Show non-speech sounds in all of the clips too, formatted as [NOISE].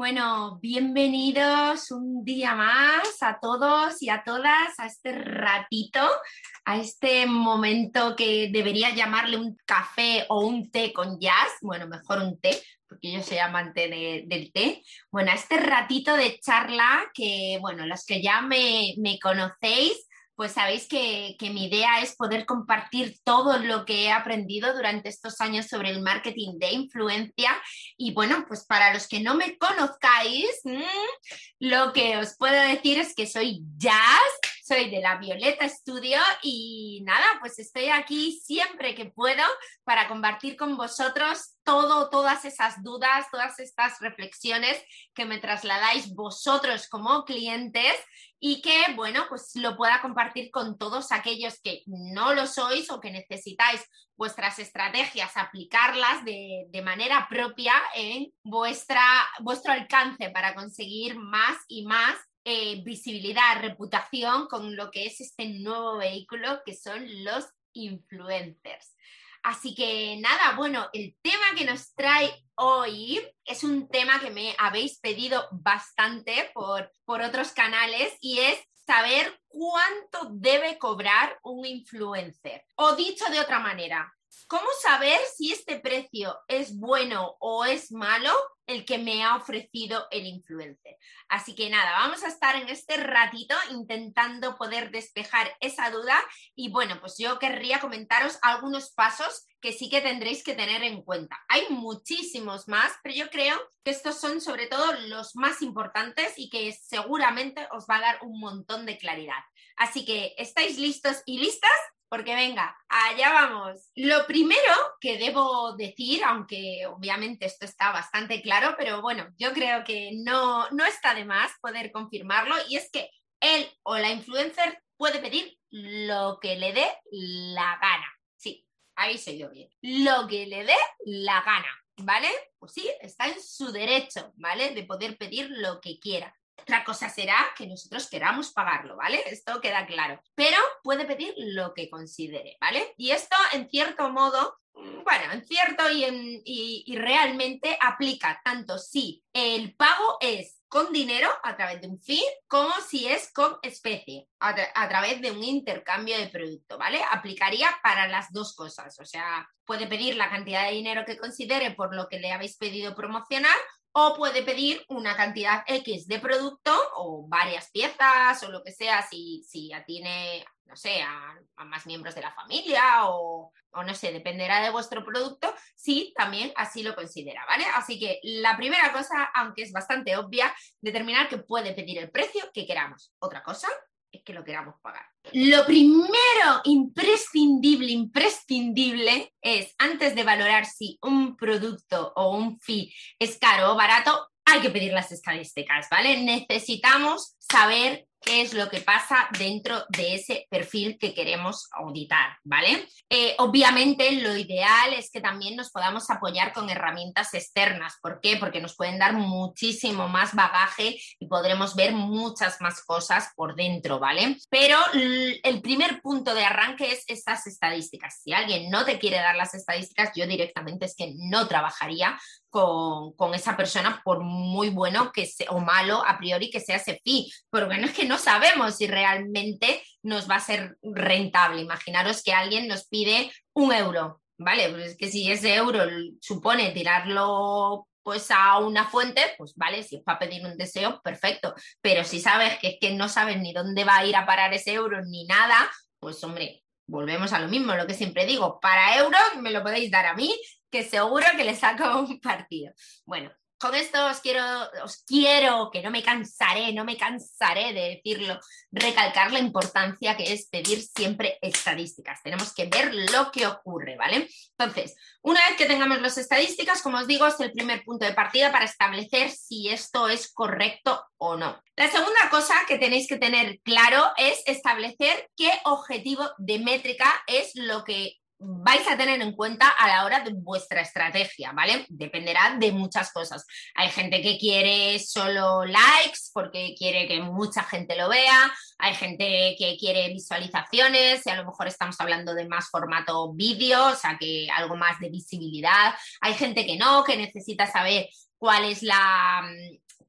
Bueno, bienvenidos un día más a todos y a todas a este ratito, a este momento que debería llamarle un café o un té con jazz, bueno, mejor un té, porque yo soy amante del té. Bueno, a este ratito de charla que, bueno, los que ya me, me conocéis, pues sabéis que, mi idea es poder compartir todo lo que he aprendido durante estos años sobre el marketing de influencia. Y bueno, pues para los que no me conozcáis, mm, lo que os puedo decir es que soy Jazz, soy de la Violeta Studio y nada, pues estoy aquí siempre que puedo para compartir con vosotros todo, todas esas dudas, todas estas reflexiones que me trasladáis vosotros como clientes y que, bueno, pues lo pueda compartir con todos aquellos que no lo sois o que necesitáis vuestras estrategias, aplicarlas de, manera propia en vuestra, vuestro alcance para conseguir más y más eh, visibilidad, reputación con lo que es este nuevo vehículo que son los influencers. Así que nada, bueno, el tema que nos trae hoy es un tema que me habéis pedido bastante por, por otros canales y es saber cuánto debe cobrar un influencer. O dicho de otra manera, ¿cómo saber si este precio es bueno o es malo el que me ha ofrecido el influencer. Así que nada, vamos a estar en este ratito intentando poder despejar esa duda y bueno, pues yo querría comentaros algunos pasos que sí que tendréis que tener en cuenta. Hay muchísimos más, pero yo creo que estos son sobre todo los más importantes y que seguramente os va a dar un montón de claridad. Así que, ¿estáis listos y listas? Porque venga, allá vamos. Lo primero que debo decir, aunque obviamente esto está bastante claro, pero bueno, yo creo que no, no está de más poder confirmarlo, y es que él o la influencer puede pedir lo que le dé la gana. Sí, ahí soy yo bien. Lo que le dé la gana, ¿vale? Pues sí, está en su derecho, ¿vale? De poder pedir lo que quiera. Otra cosa será que nosotros queramos pagarlo, ¿vale? Esto queda claro. Pero puede pedir lo que considere, ¿vale? Y esto, en cierto modo, bueno, en cierto y, realmente aplica tanto si el pago es con dinero a través de un fee, como si es con especie, a, a, través de un intercambio de producto, ¿vale? Aplicaría para las dos cosas, o sea, puede pedir la cantidad de dinero que considere por lo que le habéis pedido promocionar o puede pedir una cantidad X de producto o varias piezas o lo que sea si, si tiene, no sé, a, más miembros de la familia o, o, no sé, dependerá de vuestro producto, si también así lo considera, ¿vale? Así que la primera cosa, aunque es bastante obvia, determinar que puede pedir el precio que queramos. Otra cosa es que lo queramos pagar. Lo primero imprescindible, imprescindible es, antes de valorar si un producto o un fee es caro o barato, hay que pedir las estadísticas, ¿vale? Necesitamos saber es lo que pasa dentro de ese perfil que queremos auditar, ¿vale? Eh, obviamente lo ideal es que también nos podamos apoyar con herramientas externas. ¿Por qué? Porque nos pueden dar muchísimo más bagaje y podremos ver muchas más cosas por dentro, ¿vale? Pero el primer punto de arranque es estas estadísticas. Si alguien no te quiere dar las estadísticas, yo directamente es que no trabajaría con, esa persona, por muy bueno que sea, o malo a priori que sea ese fee, porque no es que no sabemos si realmente nos va a ser rentable. Imaginaros que alguien nos pide un euro, ¿vale? Pues es que si ese euro supone tirarlo pues a una fuente, pues vale, si es para pedir un deseo, perfecto. Pero si sabes que es que no sabes ni dónde va a ir a parar ese euro ni nada, pues hombre, volvemos a lo mismo, lo que siempre digo, para euros me lo podéis dar a mí que seguro que le saco un partido. Bueno, con esto os quiero, os quiero, que no me cansaré, no me cansaré de decirlo, recalcar la importancia que es pedir siempre estadísticas. Tenemos que ver lo que ocurre, ¿vale? Entonces, una vez que tengamos las estadísticas, como os digo, es el primer punto de partida para establecer si esto es correcto o no. La segunda cosa que tenéis que tener claro es establecer qué objetivo de métrica es lo que vais a tener en cuenta a la hora de vuestra estrategia, ¿vale? Dependerá de muchas cosas. Hay gente que quiere solo likes porque quiere que mucha gente lo vea, hay gente que quiere visualizaciones y a lo mejor estamos hablando de más formato vídeo, o sea que algo más de visibilidad. Hay gente que no, que necesita saber cuál es la,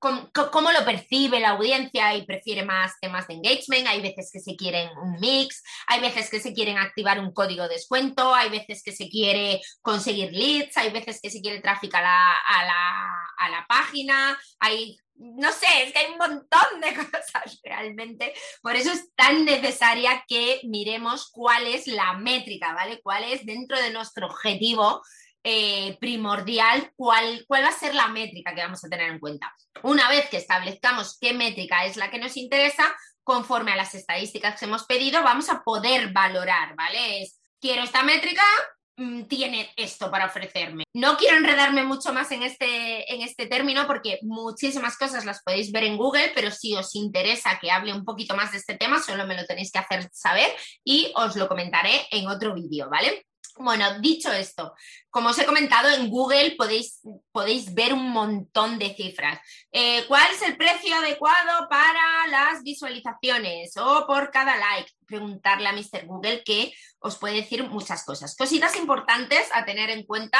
cómo, lo percibe la audiencia y prefiere más temas de engagement. Hay veces que se quieren un mix, hay veces que se quieren activar un código de descuento, hay veces que se quiere conseguir leads, hay veces que se quiere tráfico a la, a la, página, hay no sé, es que hay un montón de [LAUGHS] cosas realmente. Por eso es tan necesaria que miremos cuál es la métrica, ¿vale? Cuál es dentro de nuestro objetivo eh, primordial cuál, cuál va a ser la métrica que vamos a tener en cuenta. Una vez que establezcamos qué métrica es la que nos interesa, conforme a las estadísticas que hemos pedido, vamos a poder valorar, ¿vale? Es, quiero esta métrica, mm, tiene esto para ofrecerme. No quiero enredarme mucho más en este, en este término porque muchísimas cosas las podéis ver en Google, pero si os interesa que hable un poquito más de este tema, solo me lo tenéis que hacer saber y os lo comentaré en otro vídeo, ¿vale? Bueno, dicho esto, como os he comentado, en Google podéis, podéis ver un montón de cifras. Eh, ¿Cuál es el precio adecuado para las visualizaciones o por cada like? Preguntarle a Mr. Google que os puede decir muchas cosas. Cositas importantes a tener en cuenta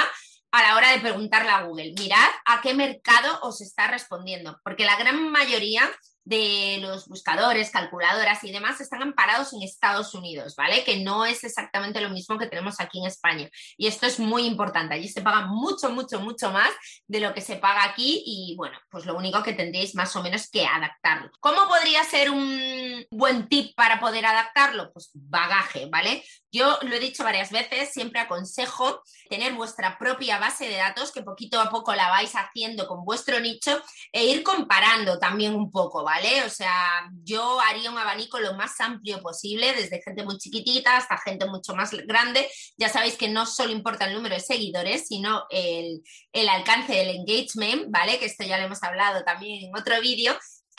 a la hora de preguntarle a Google. Mirad a qué mercado os está respondiendo, porque la gran mayoría de los buscadores, calculadoras y demás están amparados en Estados Unidos, ¿vale? Que no es exactamente lo mismo que tenemos aquí en España. Y esto es muy importante. Allí se paga mucho, mucho, mucho más de lo que se paga aquí y bueno, pues lo único que tendréis más o menos que adaptarlo. ¿Cómo podría ser un buen tip para poder adaptarlo? Pues bagaje, ¿vale? Yo lo he dicho varias veces, siempre aconsejo tener vuestra propia base de datos que poquito a poco la vais haciendo con vuestro nicho e ir comparando también un poco, ¿vale? O sea, yo haría un abanico lo más amplio posible, desde gente muy chiquitita hasta gente mucho más grande. Ya sabéis que no solo importa el número de seguidores, sino el, el alcance del engagement, ¿vale? Que esto ya lo hemos hablado también en otro vídeo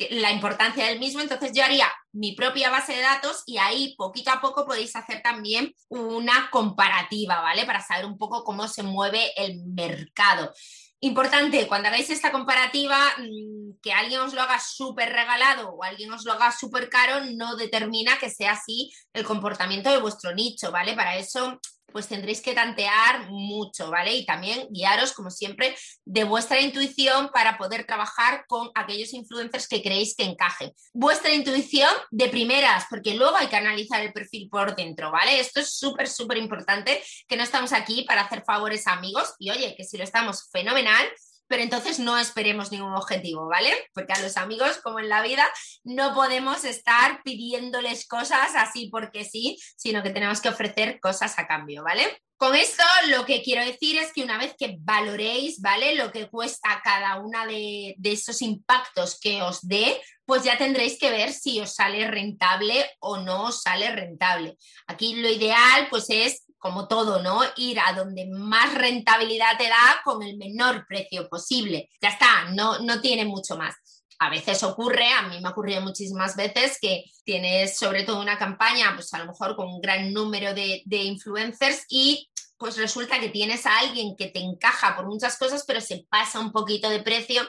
la importancia del mismo. Entonces yo haría mi propia base de datos y ahí poquito a poco podéis hacer también una comparativa, ¿vale? Para saber un poco cómo se mueve el mercado. Importante, cuando hagáis esta comparativa, mm, que alguien os lo haga súper regalado o alguien os lo haga súper caro, no determina que sea así el comportamiento de vuestro nicho, ¿vale? Para eso pues tendréis que tantear mucho, ¿vale? Y también guiaros, como siempre, de vuestra intuición para poder trabajar con aquellos influencers que creéis que encajen. Vuestra intuición de primeras, porque luego hay que analizar el perfil por dentro, ¿vale? Esto es súper, súper importante, que no estamos aquí para hacer favores a amigos y oye, que si lo estamos fenomenal, pero entonces no esperemos ningún objetivo, ¿vale? Porque a los amigos, como en la vida, no podemos estar pidiéndoles cosas así porque sí, sino que tenemos que ofrecer cosas a cambio, ¿vale? Con esto lo que quiero decir es que una vez que valoréis, ¿vale? Lo que cuesta cada una de, de esos impactos que os dé, pues ya tendréis que ver si os sale rentable o no os sale rentable. Aquí lo ideal pues es como todo, ¿no? Ir a donde más rentabilidad te da con el menor precio posible. Ya está, no, no tiene mucho más. A veces ocurre, a mí me ha ocurrido muchísimas veces que tienes sobre todo una campaña, pues a lo mejor con un gran número de, influencers y pues resulta que tienes a alguien que te encaja por muchas cosas, pero se pasa un poquito de precio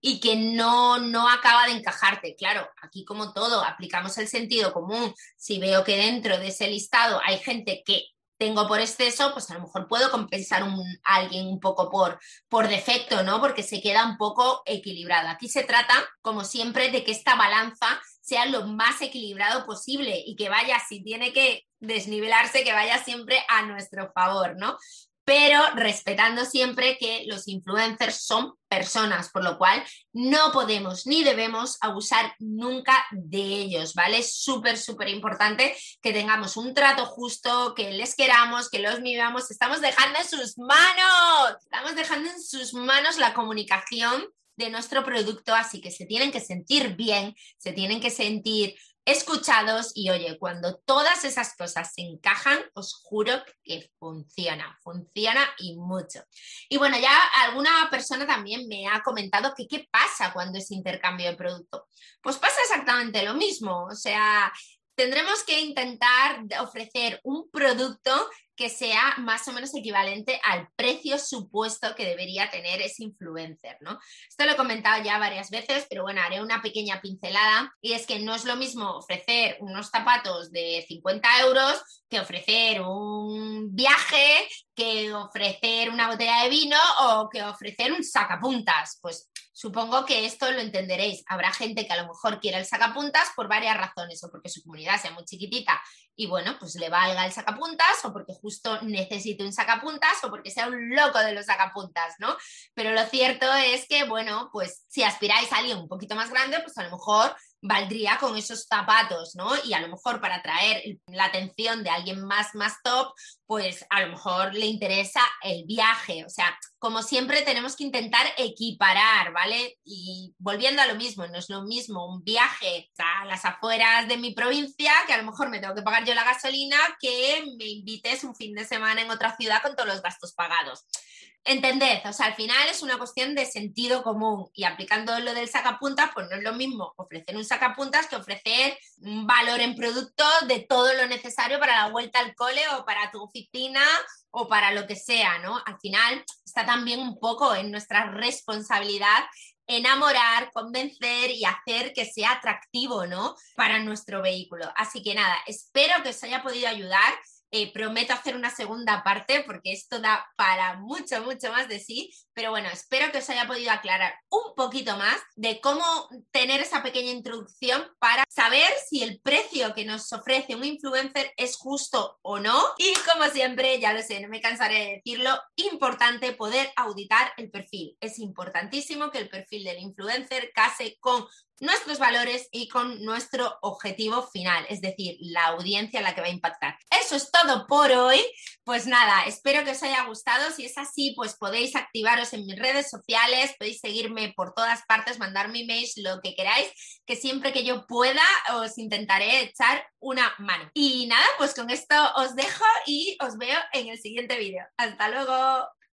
y que no, no acaba de encajarte. Claro, aquí como todo, aplicamos el sentido común. Si veo que dentro de ese listado hay gente que tengo por exceso, pues a lo mejor puedo compensar a alguien un poco por, por defecto, ¿no? Porque se queda un poco equilibrado. Aquí se trata, como siempre, de que esta balanza sea lo más equilibrado posible y que vaya, si tiene que desnivelarse, que vaya siempre a nuestro favor, ¿no? Pero respetando siempre que los influencers son personas, por lo cual no podemos ni debemos abusar nunca de ellos, ¿vale? Es súper, súper importante que tengamos un trato justo, que les queramos, que los miramos, estamos dejando en sus manos, estamos dejando en sus manos la comunicación de nuestro producto, así que se tienen que sentir bien, se tienen que sentir escuchados y oye, cuando todas esas cosas se encajan, os juro que funciona, funciona y mucho. Y bueno, ya alguna persona también me ha comentado que qué pasa cuando es intercambio de producto. Pues pasa exactamente lo mismo, o sea, tendremos que intentar ofrecer un producto que sea más o menos equivalente al precio supuesto que debería tener ese influencer, ¿no? Esto lo he comentado ya varias veces, pero bueno, haré una pequeña pincelada y es que no es lo mismo ofrecer unos zapatos de 50 euros que ofrecer un viaje que ofrecer una botella de vino o que ofrecer un sacapuntas. Pues supongo que esto lo entenderéis. Habrá gente que a lo mejor quiera el sacapuntas por varias razones, o porque su comunidad sea muy chiquitita y bueno, pues le valga el sacapuntas, o porque justo necesite un sacapuntas, o porque sea un loco de los sacapuntas, ¿no? Pero lo cierto es que, bueno, pues si aspiráis a alguien un poquito más grande, pues a lo mejor valdría con esos zapatos, ¿no? Y a lo mejor para atraer la atención de alguien más, más top, pues a lo mejor le interesa el viaje. O sea, como siempre tenemos que intentar equiparar, ¿vale? Y volviendo a lo mismo, no es lo mismo un viaje a las afueras de mi provincia, que a lo mejor me tengo que pagar yo la gasolina, que me invites un fin de semana en otra ciudad con todos los gastos pagados. Entended, o sea, al final es una cuestión de sentido común y aplicando lo del sacapuntas, pues no es lo mismo ofrecer un sacapuntas que ofrecer un valor en producto de todo lo necesario para la vuelta al cole o para tu oficina o para lo que sea, ¿no? Al final está también un poco en nuestra responsabilidad enamorar, convencer y hacer que sea atractivo, ¿no? Para nuestro vehículo. Así que nada, espero que os haya podido ayudar. Eh, prometo hacer una segunda parte porque esto da para mucho, mucho más de sí. Pero bueno, espero que os haya podido aclarar un poquito más de cómo tener esa pequeña introducción para saber si el precio que nos ofrece un influencer es justo o no. Y como siempre, ya lo sé, no me cansaré de decirlo, importante poder auditar el perfil. Es importantísimo que el perfil del influencer case con nuestros valores y con nuestro objetivo final, es decir, la audiencia a la que va a impactar. Eso es todo por hoy. Pues nada, espero que os haya gustado. Si es así, pues podéis activaros en mis redes sociales, podéis seguirme por todas partes, mandarme emails, lo que queráis, que siempre que yo pueda os intentaré echar una mano. Y nada, pues con esto os dejo y os veo en el siguiente vídeo. Hasta luego.